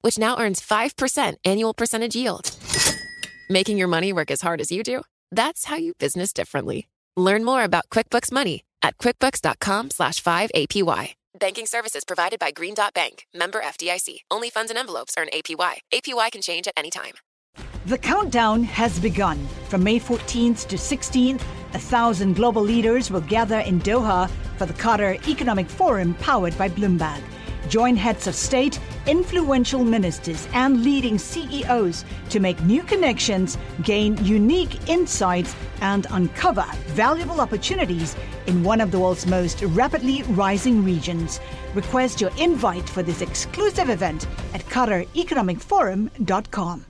which now earns 5% annual percentage yield. Making your money work as hard as you do? That's how you business differently. Learn more about QuickBooks Money at quickbooks.com slash 5APY. Banking services provided by Green Dot Bank, member FDIC. Only funds and envelopes earn APY. APY can change at any time. The countdown has begun. From May 14th to 16th, a thousand global leaders will gather in Doha for the Qatar Economic Forum powered by Bloomberg. Join heads of state, influential ministers, and leading CEOs to make new connections, gain unique insights, and uncover valuable opportunities in one of the world's most rapidly rising regions. Request your invite for this exclusive event at QatarEconomicForum.com.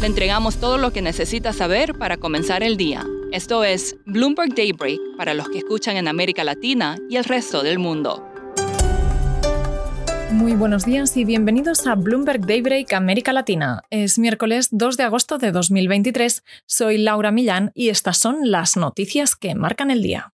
Le entregamos todo lo que necesita saber para comenzar el día. Esto es Bloomberg Daybreak para los que escuchan en América Latina y el resto del mundo. Muy buenos días y bienvenidos a Bloomberg Daybreak América Latina. Es miércoles 2 de agosto de 2023. Soy Laura Millán y estas son las noticias que marcan el día.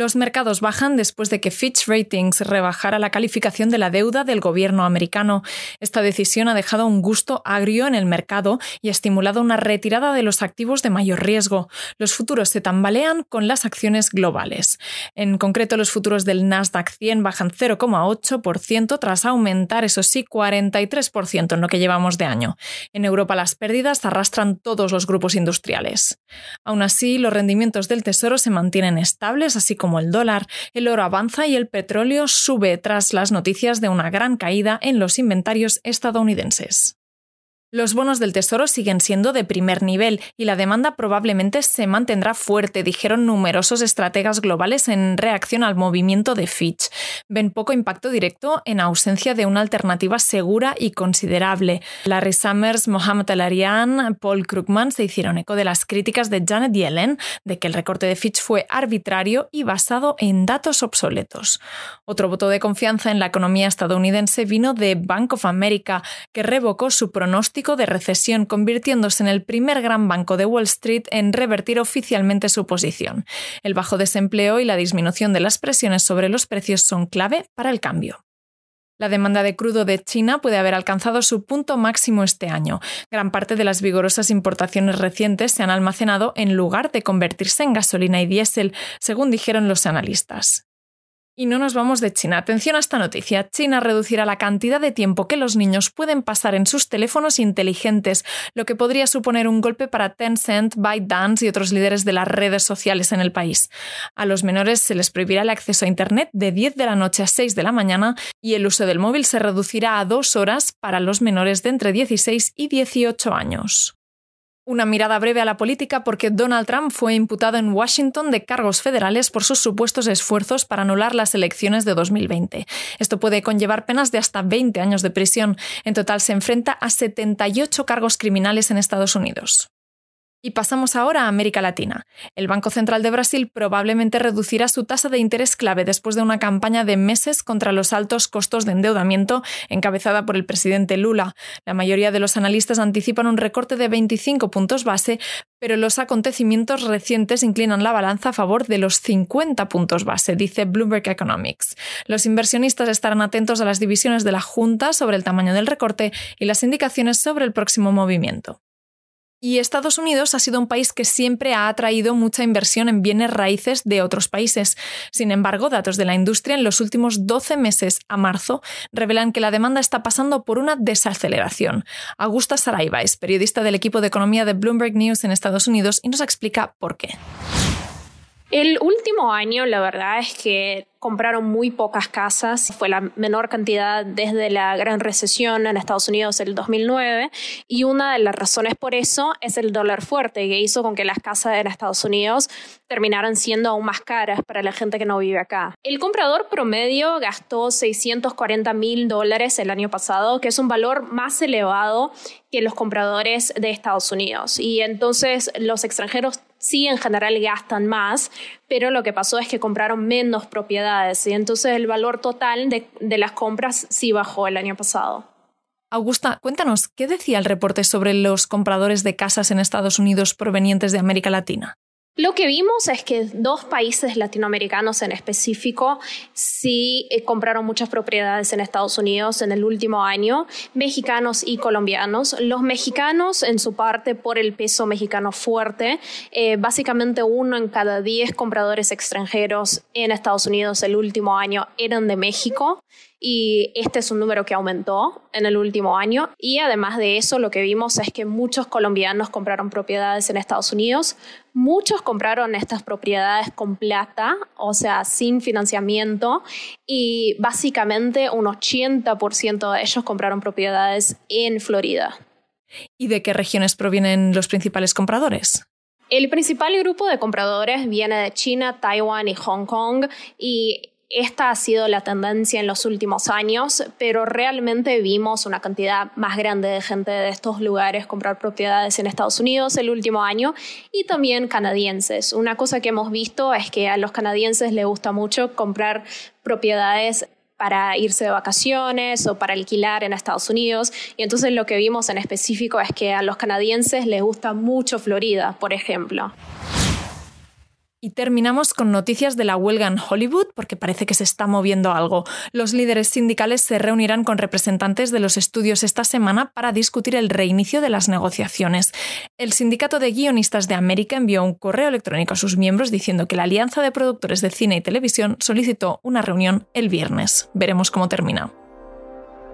Los mercados bajan después de que Fitch Ratings rebajara la calificación de la deuda del gobierno americano. Esta decisión ha dejado un gusto agrio en el mercado y ha estimulado una retirada de los activos de mayor riesgo. Los futuros se tambalean con las acciones globales. En concreto, los futuros del Nasdaq 100 bajan 0,8% tras aumentar, eso sí, 43% en lo que llevamos de año. En Europa las pérdidas arrastran todos los grupos industriales. Aún así, los rendimientos del Tesoro se mantienen estables, así como el dólar, el oro avanza y el petróleo sube tras las noticias de una gran caída en los inventarios estadounidenses. Los bonos del Tesoro siguen siendo de primer nivel y la demanda probablemente se mantendrá fuerte, dijeron numerosos estrategas globales en reacción al movimiento de Fitch. Ven poco impacto directo en ausencia de una alternativa segura y considerable. Larry Summers, Mohamed El-Arian, Paul Krugman se hicieron eco de las críticas de Janet Yellen de que el recorte de Fitch fue arbitrario y basado en datos obsoletos. Otro voto de confianza en la economía estadounidense vino de Bank of America, que revocó su pronóstico de recesión, convirtiéndose en el primer gran banco de Wall Street en revertir oficialmente su posición. El bajo desempleo y la disminución de las presiones sobre los precios son clave para el cambio. La demanda de crudo de China puede haber alcanzado su punto máximo este año. Gran parte de las vigorosas importaciones recientes se han almacenado en lugar de convertirse en gasolina y diésel, según dijeron los analistas. Y no nos vamos de China. Atención a esta noticia. China reducirá la cantidad de tiempo que los niños pueden pasar en sus teléfonos inteligentes, lo que podría suponer un golpe para Tencent, ByteDance y otros líderes de las redes sociales en el país. A los menores se les prohibirá el acceso a Internet de 10 de la noche a 6 de la mañana y el uso del móvil se reducirá a dos horas para los menores de entre 16 y 18 años. Una mirada breve a la política porque Donald Trump fue imputado en Washington de cargos federales por sus supuestos esfuerzos para anular las elecciones de 2020. Esto puede conllevar penas de hasta 20 años de prisión. En total se enfrenta a 78 cargos criminales en Estados Unidos. Y pasamos ahora a América Latina. El Banco Central de Brasil probablemente reducirá su tasa de interés clave después de una campaña de meses contra los altos costos de endeudamiento encabezada por el presidente Lula. La mayoría de los analistas anticipan un recorte de 25 puntos base, pero los acontecimientos recientes inclinan la balanza a favor de los 50 puntos base, dice Bloomberg Economics. Los inversionistas estarán atentos a las divisiones de la Junta sobre el tamaño del recorte y las indicaciones sobre el próximo movimiento. Y Estados Unidos ha sido un país que siempre ha atraído mucha inversión en bienes raíces de otros países. Sin embargo, datos de la industria en los últimos 12 meses a marzo revelan que la demanda está pasando por una desaceleración. Augusta Saraiva es periodista del equipo de economía de Bloomberg News en Estados Unidos y nos explica por qué. El último año, la verdad es que compraron muy pocas casas, fue la menor cantidad desde la gran recesión en Estados Unidos el 2009 y una de las razones por eso es el dólar fuerte que hizo con que las casas en Estados Unidos terminaran siendo aún más caras para la gente que no vive acá. El comprador promedio gastó 640 mil dólares el año pasado, que es un valor más elevado que los compradores de Estados Unidos. Y entonces los extranjeros sí en general gastan más, pero lo que pasó es que compraron menos propiedades y entonces el valor total de, las compras sí bajó el año pasado. Augusta, cuéntanos, ¿qué decía el reporte sobre los compradores de casas en Estados Unidos provenientes de América Latina? Lo que vimos es que dos países latinoamericanos en específico sí eh, compraron muchas propiedades en Estados Unidos en el último año, mexicanos y colombianos. Los mexicanos, en su parte, por el peso mexicano fuerte, eh, básicamente uno en cada diez compradores extranjeros en Estados Unidos el último año eran de México y este es un número que aumentó en el último año y además de eso lo que vimos es que muchos colombianos compraron propiedades en Estados Unidos, muchos compraron estas propiedades con plata, o sea, sin financiamiento y básicamente un 80% de ellos compraron propiedades en Florida. ¿Y de qué regiones provienen los principales compradores? El principal grupo de compradores viene de China, Taiwán y Hong Kong y esta ha sido la tendencia en los últimos años, pero realmente vimos una cantidad más grande de gente de estos lugares comprar propiedades en Estados Unidos el último año y también canadienses. Una cosa que hemos visto es que a los canadienses les gusta mucho comprar propiedades para irse de vacaciones o para alquilar en Estados Unidos. Y entonces lo que vimos en específico es que a los canadienses les gusta mucho Florida, por ejemplo. Y terminamos con noticias de la huelga en Hollywood, porque parece que se está moviendo algo. Los líderes sindicales se reunirán con representantes de los estudios esta semana para discutir el reinicio de las negociaciones. El Sindicato de Guionistas de América envió un correo electrónico a sus miembros diciendo que la Alianza de Productores de Cine y Televisión solicitó una reunión el viernes. Veremos cómo termina.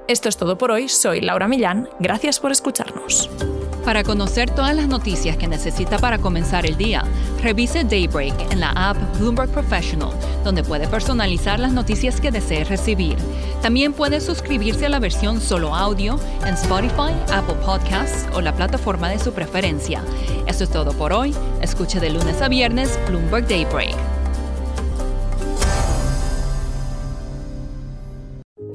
Esto es todo por hoy. Soy Laura Millán. Gracias por escucharnos. Para conocer todas las noticias que necesita para comenzar el día, revise Daybreak en la app Bloomberg Professional, donde puede personalizar las noticias que desee recibir. También puede suscribirse a la versión solo audio en Spotify, Apple Podcasts o la plataforma de su preferencia. Eso es todo por hoy. Escuche de lunes a viernes Bloomberg Daybreak.